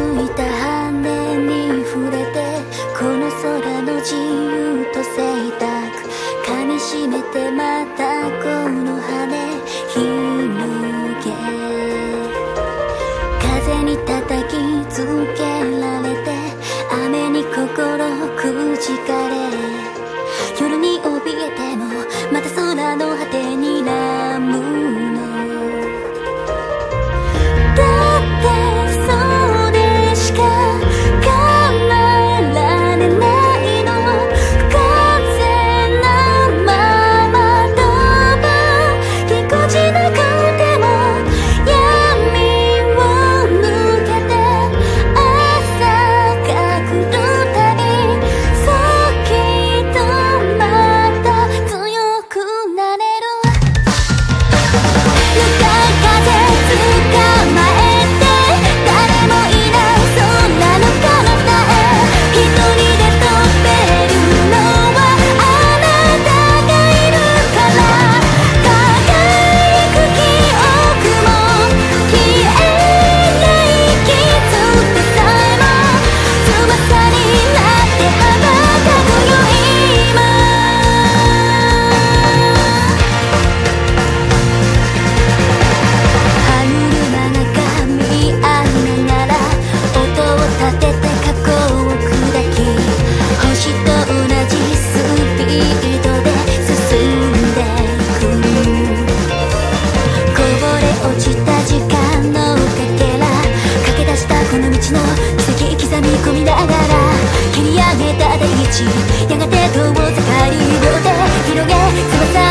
ついた羽に翼